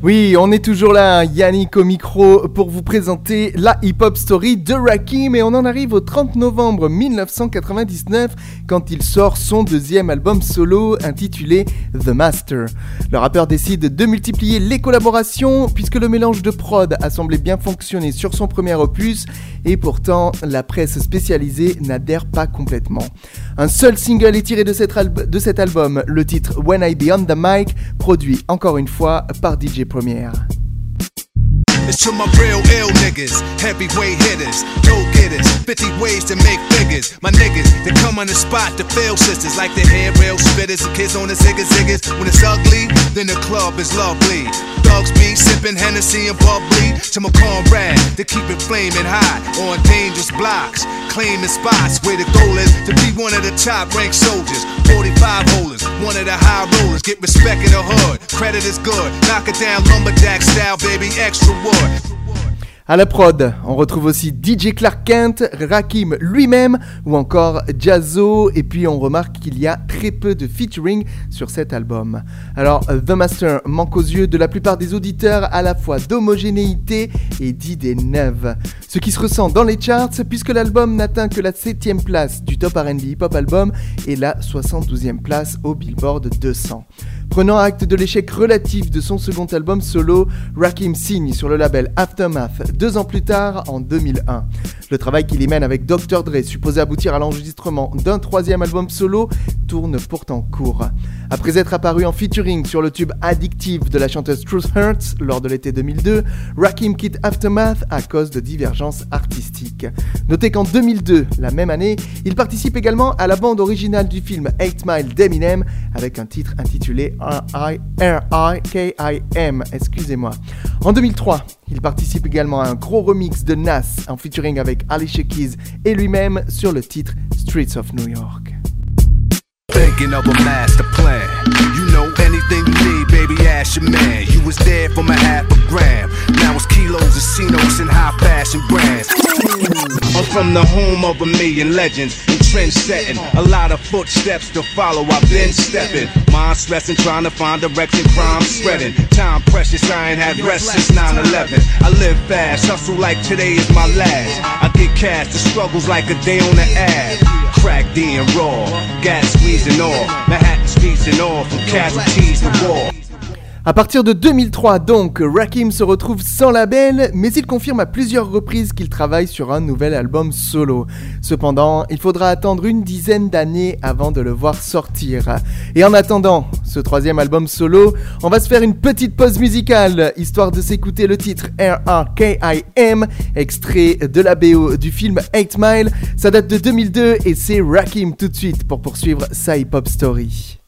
Oui, on est toujours là, Yannick au micro, pour vous présenter la hip-hop story de Rakim et on en arrive au 30 novembre 1999 quand il sort son deuxième album solo intitulé The Master. Le rappeur décide de multiplier les collaborations puisque le mélange de prod a semblé bien fonctionner sur son premier opus et pourtant la presse spécialisée n'adhère pas complètement. Un seul single est tiré de cet, de cet album, le titre When I Be on the Mic, produit encore une fois par DJ Première. It's to my real ill niggas, heavyweight hitters, go getters, 50 ways to make figures. My niggas, they come on the spot to fail sisters like the hair rail spitters, the kids on the ziggas ziggas. When it's ugly, then the club is lovely. Dogs be sipping Hennessy and bubbly to my comrade to keep it flaming hot on dangerous blocks, claiming spots where the goal is to be one of the top ranked soldiers. 45 holders, one of the high rollers, get respect in the hood. Credit is good, knock it down lumberjack style, baby, extra wood. À la prod, on retrouve aussi DJ Clark Kent, Rakim lui-même ou encore Jazzo et puis on remarque qu'il y a très peu de featuring sur cet album. Alors The Master manque aux yeux de la plupart des auditeurs à la fois d'homogénéité et d'idées neuves. Ce qui se ressent dans les charts puisque l'album n'atteint que la 7ème place du top R&B hip hop album et la 72e place au Billboard 200. Prenant acte de l'échec relatif de son second album solo, Rakim signe sur le label Aftermath deux ans plus tard, en 2001. Le travail qu'il y mène avec Dr. Dre, supposé aboutir à l'enregistrement d'un troisième album solo, tourne pourtant court. Après être apparu en featuring sur le tube Addictive de la chanteuse Truth Hurts lors de l'été 2002, Rakim quitte Aftermath à cause de divergences artistiques. Notez qu'en 2002, la même année, il participe également à la bande originale du film 8 Mile d'Eminem avec un titre intitulé R-I-K-I-M, excusez-moi. En 2003, il participe également à un gros remix de Nas en featuring avec Alicia Keys et lui-même sur le titre Streets of New York. Thinking of a master plan. You know anything you need, baby, ask your man. You was there from a half a gram. Now it's kilos, casinos, and high fashion brands. I'm from the home of a million legends trend setting. A lot of footsteps to follow, I've been stepping. Mind stressing, trying to find direction, crime spreading. Time precious, I ain't had rest since 9 11. I live fast, hustle like today is my last. I get cash, the struggles like a day on the ad. Crack D and raw, gas squeezing off. Manhattan streets and all, from. À partir de 2003 donc, Rakim se retrouve sans label, mais il confirme à plusieurs reprises qu'il travaille sur un nouvel album solo. Cependant, il faudra attendre une dizaine d'années avant de le voir sortir. Et en attendant ce troisième album solo, on va se faire une petite pause musicale, histoire de s'écouter le titre R-A-K-I-M, extrait de la BO du film 8 Mile. Ça date de 2002 et c'est Rakim tout de suite pour poursuivre sa hip-hop story.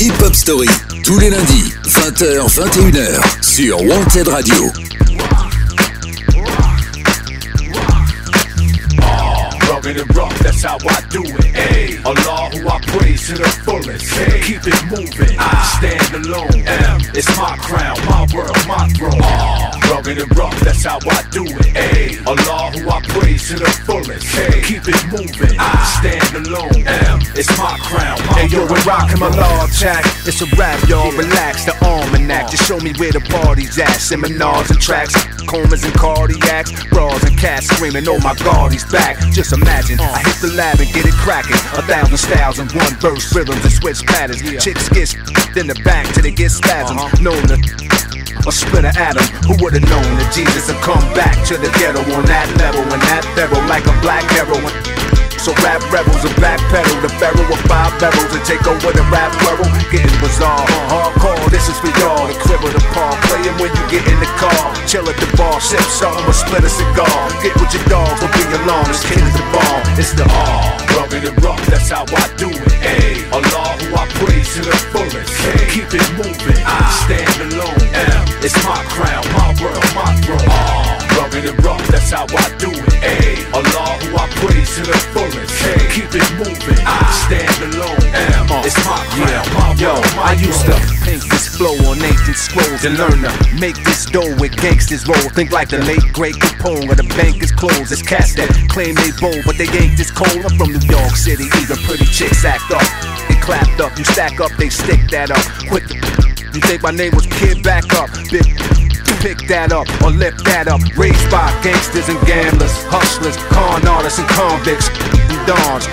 Hip Hop Story, tous les lundis, 20h-21h, sur Wanted Radio. And rough, that's how I do it. Hey, Allah who I praise to the fullest. Keep it moving, I stand alone. M, it's my crown, my. Rugged and rough, that's how I do it. Hey, Allah who I praise to the fullest. Hey, keep it moving, I stand alone. M, it's my crown, Hey yo, we're rocking my law attack. It's a rap, y'all. Relax the almanac. Just show me where the party's at. Seminars and tracks, comas and cardiacs, bras and cats screaming, "Oh my God, he's back!" Just imagine, I hit the lab and get it cracking. A thousand styles in one verse, rhythms and switch patterns. Chicks get in the back till they get spasms. Uh-huh. Known to a split of atom. Who would've known that Jesus would come back to the ghetto on that level and that barrel like a black heroin? So rap rebels and backpedal the barrel of five barrels and take over the rap world. Getting bizarre, hardcore. This is for y'all. The crib of the park, playing when you get in the car. Chill at the bar, sip something or split a cigar. Get with your dogs, don't be alone. This kid is the bomb. It's the R. Rugged and rough, that's how I do it. Hey, Allah who I praise to the fullest. Hey, keep it moving, I stand alone. M, it's my crown, my world, my throne. R. And rough, that's how I do it. Hey, Allah who I praise to the fullest. Hey, keep it moving, I stand alone. It's my crown, my Yo, world, my I used to paint this flow on ancient scrolls and learn to make this dough with gangsters roll. Think like the late great Capone or the bank is closed. It's cats that claim they bold, but they ain't this cold. I'm from New York City, even pretty chicks act up. They clapped up, you stack up, they stick that up. Quick, you think my name was Kid Back Up? Big Pick that up or lift that up. Raised by gangsters and gamblers, hustlers, con artists and convicts, and dons.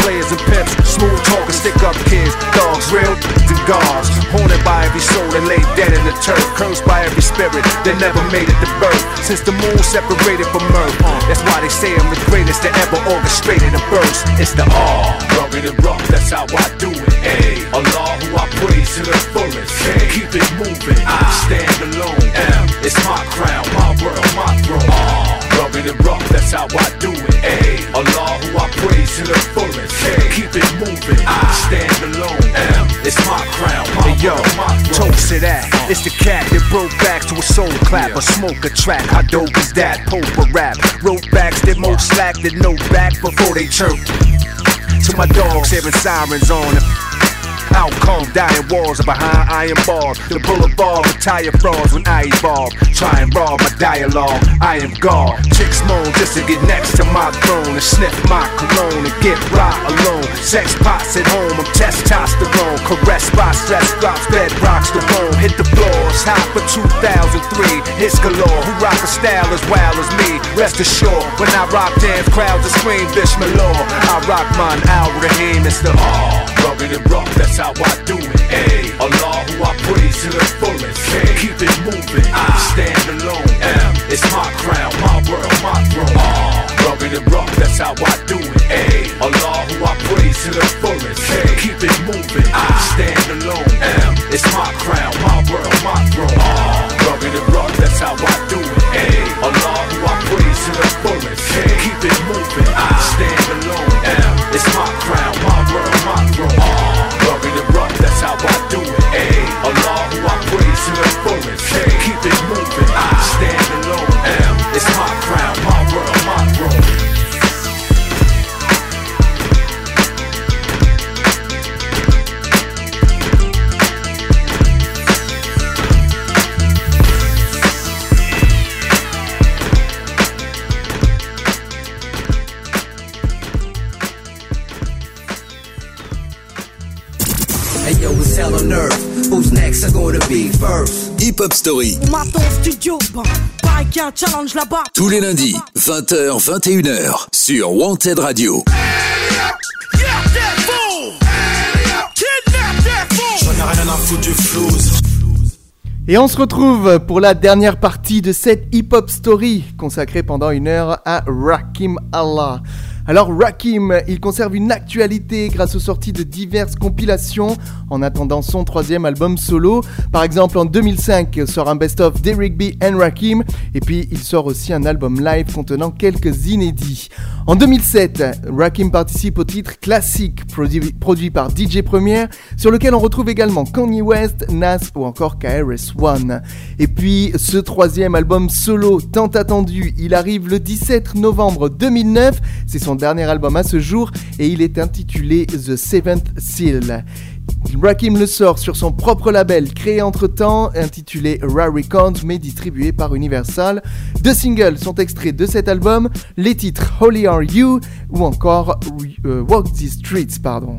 Players and pimps, smooth talking, stick up kids, dogs, real and guards. Haunted by every soul that lay dead in the turf, cursed by every spirit that never made it to birth. Since the moon separated from earth, uh, that's why they say I'm the greatest that ever orchestrated a burst. It's the R. Rugged and rough, that's how I do it. Hey, Allah who I praise to the fullest. Hey, keep it moving, I stand alone. M, it's my crown, my world, my throne. R. Rugged and rough, that's how I do it. Hey, Allah who I praise to the fullest. Hey, keep it moving, I stand alone. M, it's my crown, my Hey yo, world, my throne. toast to that. Ah. It's the cat that broke backs to a soul clap, a smoke a track. How dope is that? Pope a rap. Wrote backs that most slack that know back before they chirp. To my dogs, hearing sirens on. Outcome, dying walls are behind iron bars. The boulevard, retire frauds when I evolve. Try and rob my dialogue. I am God. Chicks moan just to get next to my throne and sniff my cologne and get right alone. Sex pots at home, I'm testosterone. Caressed by stress drops, bed rocks the room. Hit the floor, it's hot for 2003. Hits galore, who rock a style as wild as me. Rest assured, when I rock dance, crowds will scream Bismillah. I rock mine, Al Rahim, it's the all. Rugged and rough, that's how I do it. Ay, Allah who I praise to the fullest. Ay, keep it moving, I stand alone. M, it's my crown, my world, my throne. Ah, rugged and rough, that's how I do it. Ay, Allah who I praise to the fullest. Ay, keep it moving, I stand alone. M, it's my crown, my world, my throne. Ah, rugged and rough, that's how I do it. Ay, Allah it's hell on earth. Who's next? Are gonna be first? Hip Hop Story, On m'attend au studio, pareil qu'il y a un challenge là-bas. tous les lundis, 20h, 21h, sur Wanted Radio. Et on se retrouve pour la dernière partie de cette hip-hop story consacrée pendant une heure à Rakim Allah. Alors Rakim, il conserve une actualité grâce aux sorties de diverses compilations en attendant son troisième album solo. Par exemple en 2005 sort un best-of d'Eric B and Rakim et puis il sort aussi un album live contenant quelques inédits. En 2007, Rakim participe au titre classique produit, par DJ Premier sur lequel on retrouve également Kanye West, Nas ou encore KRS-One. Et puis ce troisième album solo tant attendu, il arrive le 17 novembre 2009, c'est son dernier album à ce jour et il est intitulé The Seventh Seal. Rakim le sort sur son propre label créé entre-temps, intitulé Rare Records mais distribué par Universal. Deux singles sont extraits de cet album, les titres Holy Are You ou encore euh, Walk These Streets, pardon.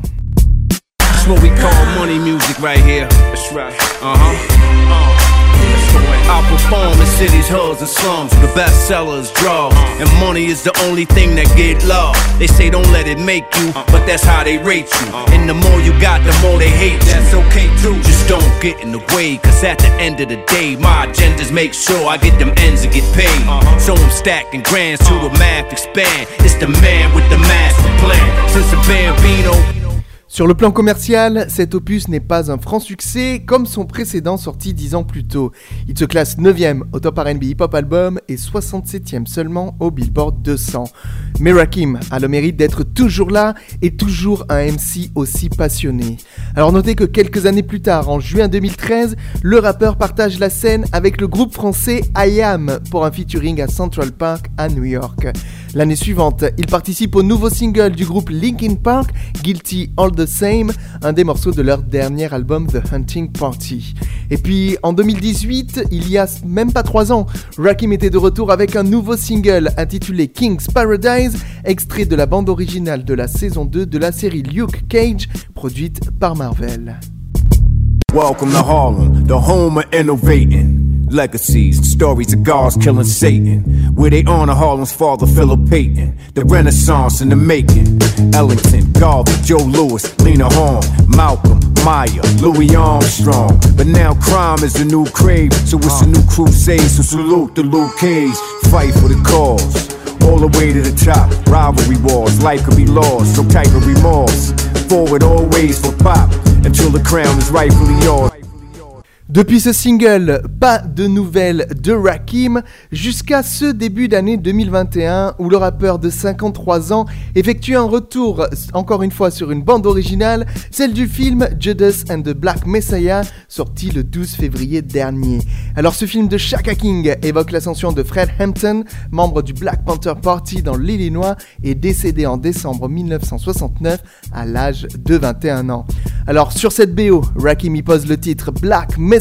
I perform in cities, hoods, and slums. The best sellers draw. And money is the only thing that get love. They say don't let it make you, but that's how they rate you. And the more you got, the more they hate you. That's okay too. Just don't get in the way, cause at the end of the day, my agendas make sure I get them ends and get paid. Uh-huh. So I'm stacking grands to the math expand. It's the man with the master plan. Since a Bambino. Sur le plan commercial, cet opus n'est pas un franc succès comme son précédent sorti 10 ans plus tôt. Il se classe 9ème au top RB Hip Hop Album et 67ème seulement au Billboard 200. Mais Rakim a le mérite d'être toujours là et toujours un MC aussi passionné. Alors notez que quelques années plus tard, en juin 2013, le rappeur partage la scène avec le groupe français I Am pour un featuring à Central Park à New York. L'année suivante, il participe au nouveau single du groupe Linkin Park, Guilty All the Same, un des morceaux de leur dernier album The Hunting Party. Et puis en 2018, il y a même pas 3 ans, Rakim était de retour avec un nouveau single intitulé King's Paradise, extrait de la bande originale de la saison 2 de la série Luke Cage, produite par Marvel. Welcome to Harlem, the home of innovating. Legacies, stories of gods killing Satan. Where they honor Harlem's father, Philip Payton. The Renaissance in the making. Ellington, Garvey, Joe Louis, Lena Horne, Malcolm, Maya, Louis Armstrong. But now crime is the new crave, so it's a new crusade. So salute the Luke Cage, fight for the cause. All the way to the top, rivalry wars, life could be lost, some type of remorse. Forward always for pop, until the crown is rightfully yours. Depuis ce single, pas de nouvelles de Rakim jusqu'à ce début d'année 2021 où le rappeur de 53 ans effectue un retour encore une fois sur une bande originale, celle du film Judas and the Black Messiah sorti le 12 février dernier. Alors ce film de Shaka King évoque l'ascension de Fred Hampton, membre du Black Panther Party dans l'Illinois et décédé en décembre 1969 à l'âge de 21 ans. Alors sur cette BO, Rakim y pose le titre Black Messiah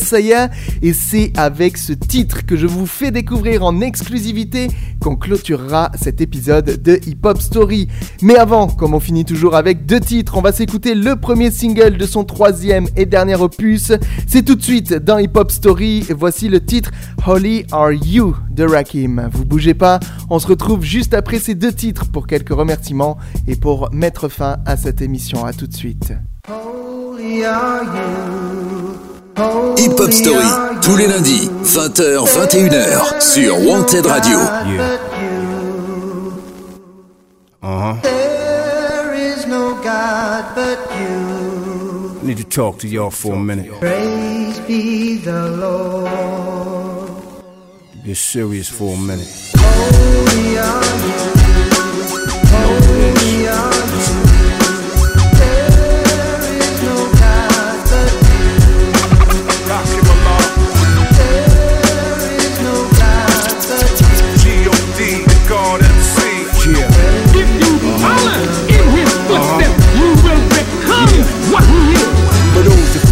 et c'est avec ce titre que je vous fais découvrir en exclusivité qu'on clôturera cet épisode de Hip Hop Story. Mais avant, comme on finit toujours avec deux titres, on va s'écouter le premier single de son troisième et dernier opus. C'est tout de suite dans Hip Hop Story. Voici le titre Holy Are You de Rakim. Vous bougez pas, on se retrouve juste après ces deux titres pour quelques remerciements et pour mettre fin à cette émission. À tout de suite. Hip Hop Story, tous les lundis, 20h, 21h, sur Wanted Radio. Uh huh. There is no God but you. I need to talk to y'all for a minute. Praise be the Lord. Get serious for a minute. Holy are you. Holy are you.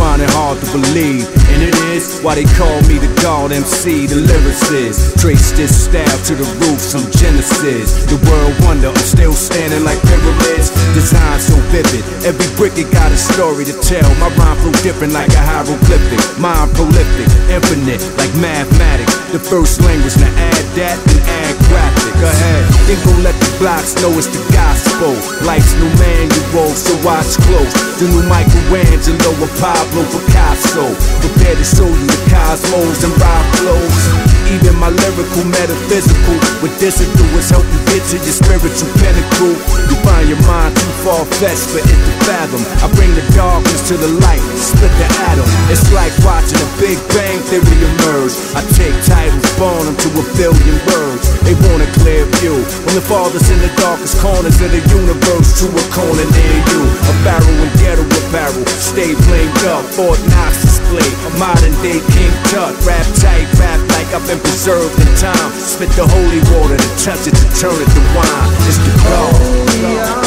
Find it hard to believe, it is why they call me the God MC, the lyricist. Trace this style to the roots from Genesis. The world wonder, I'm still standing like pyramids. Design so vivid, every brick it got a story to tell. My rhyme flow different like a hieroglyphic. Mind prolific, infinite like mathematics. The first language, now add that and add graphic. Go ahead, then go let the blocks know it's the gospel. Life's new manual, so watch close. The new Michelangelo and Pablo Picasso. Prepare to show you the cosmos and rhyme flows. Even my lyrical metaphysical with this to do is help you get to your spiritual pinnacle. You find your mind too far fetched for it to fathom. I bring the darkness to the light, split the atom. It's like watching a Big Bang theory emerge. I take titles, born them to a billion words. They want a clear view. When the father's in the darkest corners of the universe, to a corner near you. A barrel and ghetto apparel, stay flamed up. Fort Knox a modern day King Tut. Rap tight, rap like I've been preserved in time. Spit the holy water to touch it to turn it to wine. It's the God.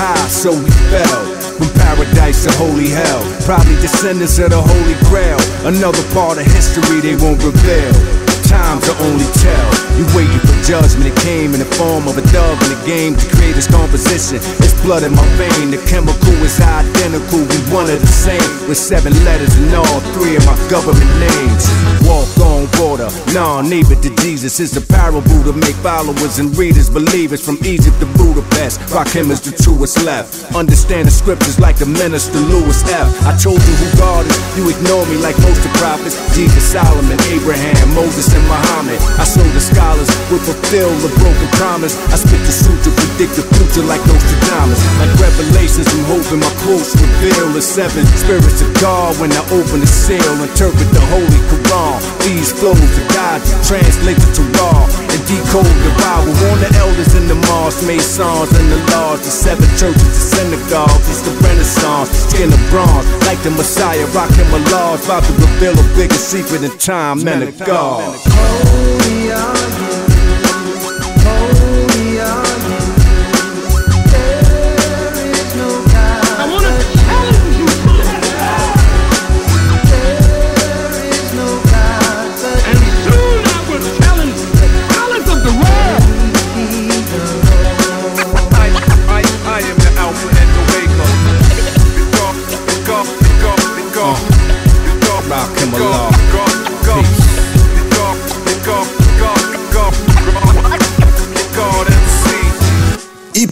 High, so we fell. From paradise to holy hell. Probably descendants of the Holy Grail. Another part of history they won't reveal. Time to only tell. You waiting judgment. It came in the form of a dove in the game to create this composition. It's blood in my vein. The chemical is identical. We one of the same. With seven letters in all three of my government names. Walk on water. Nah, neighbor to Jesus is the parable to make followers and readers believers from Egypt to Budapest. Rakim as the truest left. Understand the scriptures like the minister Louis F. I told you who God is. You ignore me like most of the prophets. Jesus, Solomon, Abraham, Moses, and Muhammad. I show the scholars will fulfill the broken promise. I spit the suit to predict the future like Nostradamus. Like revelations, I'm hoping my quotes reveal the seven spirits of God when I open the seal. Interpret the Holy Quran. These flows of God translated to raw and decode the Bible. Warn the elders in the mosque, masons and the laws. The seven churches, the synagogues, it's the Renaissance. Skin of bronze, like the Messiah, rocking my laws. About to reveal a bigger secret in time, men of God. Holy are you.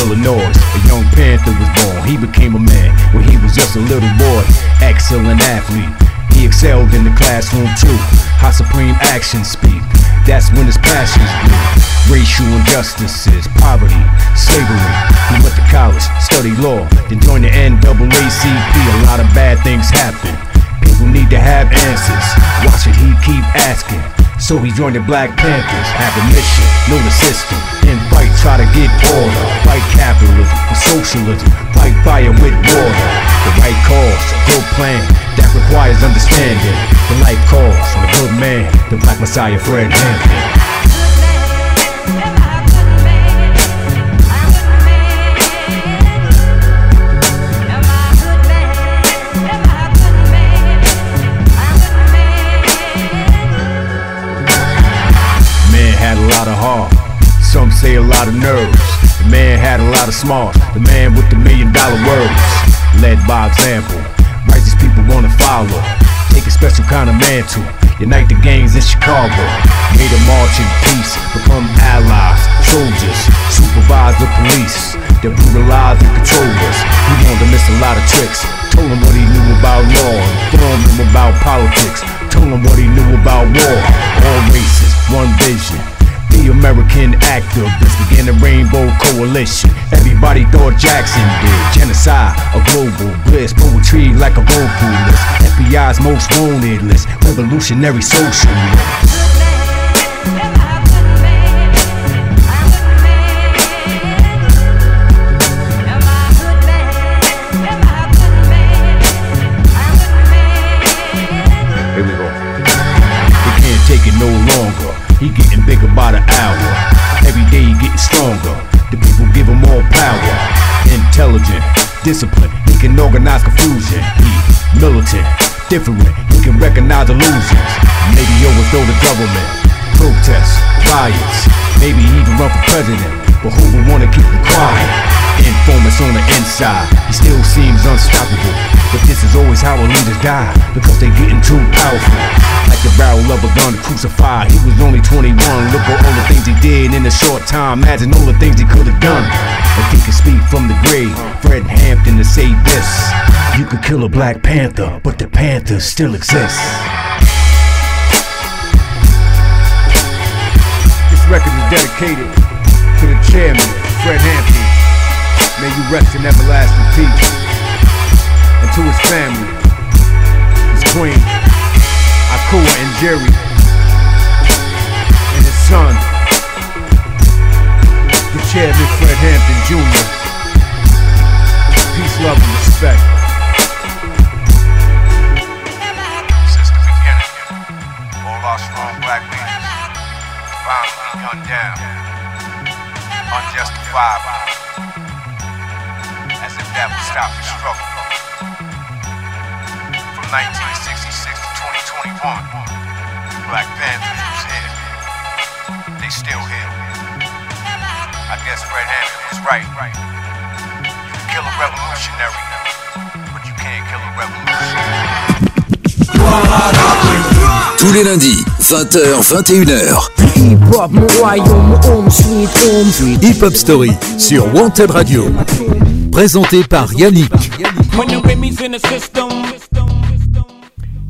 Illinois. A young Panther was born. He became a man when he was just a little boy. Excellent athlete. He excelled in the classroom too. How supreme actions speak. That's when his passions grew. Racial injustices, poverty, slavery. He went to college, studied law, then joined the NAACP. A lot of bad things happen. People need to have answers. Why should he keep asking? So he joined the Black Panthers, have a mission, know the system, and fight, try to get order. Fight capitalism and socialism, fight fire with water. The right cause, good plan, that requires understanding. The life cause from a good man, the Black Messiah Fred Hampton. Smarts, the man with the million dollar words. Led by example, righteous people wanna follow. Take a special kind of mantle, unite the gangs in Chicago. Made a march in peace, become allies, soldiers, supervise the police. That brutalize and control us. He wanted to miss a lot of tricks. Told him what he knew about law, informed him about politics. Told him what he knew about war. All races, one vision. American activists began the Rainbow Coalition. Everybody thought Jackson did genocide, a global bliss, poetry like a vocal list. FBI's most wanted list, revolutionary socialist. Here we go. He can't take it no. He getting bigger by the hour. Every day he getting stronger. The people give him more power. Intelligent, disciplined. He can organize confusion. He militant, different. He can recognize illusions. Maybe overthrow the government. Protests, riots. Maybe even run for president. But who would wanna keep him quiet? Informants on the inside. He still seems unstoppable. But this is always how our leaders die. Because they getting too powerful. Like the barrel of a gun crucified. He was only 21. Look at all the things he did in a short time. Imagine all the things he could have done. If he could speak from the grave, Fred Hampton to say this. You could kill a Black Panther, but the Panther still exists. This record is dedicated chairman, Fred Hampton. May you rest in everlasting peace. And to his family, his queen, Akua Njeri, and his son, the chairman, Fred Hampton Jr. Peace, love, and respect. Since the as the struggle. From 1966 to 2021, Black Panthers was here. They still here. I guess Fred Hampton was right. You can kill a revolutionary, but you can't kill a revolution. Tous les lundis, 20h, 21h. Hip-hop, mon royaume, home sweet home sweet. Hip Hop Story sur Wanted Radio. Présenté par Yannick.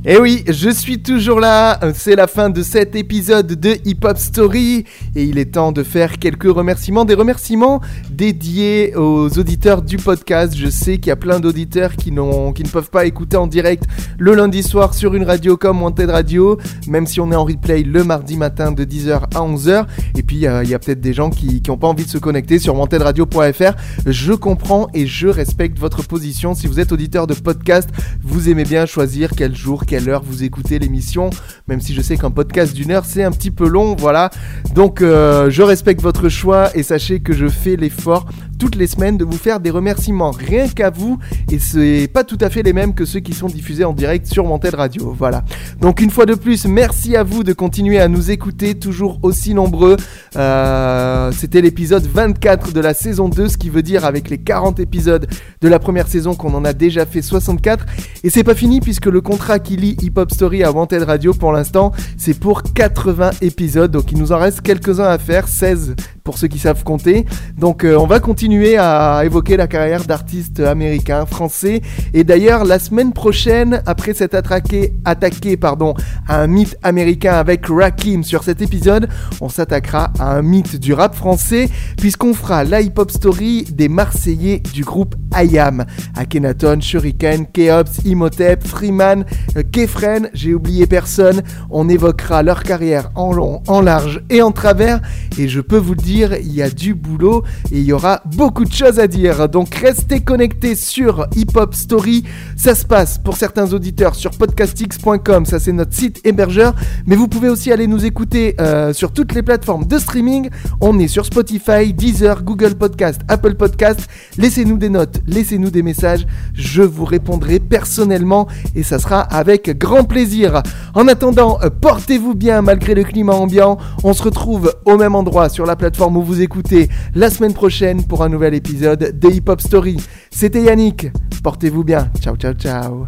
Et Eh oui, je suis toujours là, c'est la fin de cet épisode de Hip Hop Story et il est temps de faire quelques remerciements, des remerciements dédiés aux auditeurs du podcast. Je sais qu'il y a plein d'auditeurs qui, ne peuvent pas écouter en direct le lundi soir sur une radio comme Wanted Radio, même si on est en replay le mardi matin de 10h à 11h. Et puis il y a peut-être des gens qui n'ont pas envie de se connecter sur wantedradio.fr. Je comprends et je respecte votre position. Si vous êtes auditeur de podcast, vous aimez bien choisir quel jour, quelle heure vous écoutez l'émission, même si je sais qu'un podcast d'une heure c'est un petit peu long, voilà. Donc euh, je respecte votre choix et sachez que je fais l'effort toutes les semaines de vous faire des remerciements rien qu'à vous et c'est pas tout à fait les mêmes que ceux qui sont diffusés en direct sur Montel Radio, voilà. Donc une fois de plus, merci à vous de continuer à nous écouter, toujours aussi nombreux. Euh, C'était l'épisode 24 de la saison 2, ce qui veut dire avec les 40 épisodes de la première saison qu'on en a déjà fait 64. Et c'est pas fini puisque le contrat qui lie Hip Hop Story à Wanted Radio pour l'instant, c'est pour 80 épisodes. Donc il nous en reste quelques-uns à faire, 16 pour ceux qui savent compter. Donc euh, on va continuer à évoquer la carrière d'artistes américains, français. Et d'ailleurs, la semaine prochaine, après s'être attaqué, attaqué pardon, à un mythe américain avec Rakim sur cet épisode, on s'attaquera à un mythe du rap français, puisqu'on fera la hip-hop story des Marseillais du groupe IAM. Akhenaton, Shuriken, Keops, Imhotep, Freeman, euh, Kefren, j'ai oublié personne. On évoquera leur carrière en long, en large et en travers. Et je peux vous le dire, il y a du boulot et il y aura beaucoup de choses à dire. Donc restez connectés sur Hip Hop Story. Ça se passe pour certains auditeurs sur podcastx.com, ça c'est notre site hébergeur. Mais vous pouvez aussi aller nous écouter euh, sur toutes les plateformes de streaming. On est sur Spotify, Deezer, Google Podcast, Apple Podcast. Laissez-nous des notes, laissez-nous des messages. Je vous répondrai personnellement et ça sera avec grand plaisir. En attendant, euh, portez-vous bien malgré le climat ambiant. On se retrouve au même endroit sur la plateforme où vous écoutez la semaine prochaine pour un nouvel épisode des Hip Hop Story. C'était Yannick. Portez-vous bien. Ciao, ciao, ciao.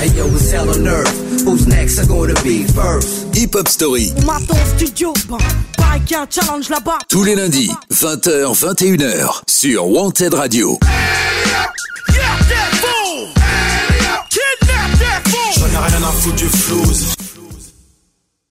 Hey yo, it's hell on earth. Who's next? I'm gonna be first. Hip Hop Story. On m'attend au studio, bah, pareil qu'il y a un challenge là-bas. Tous les lundis, 20h, 21h, sur Wanted Radio. J'en ai rien à foutre du flouze.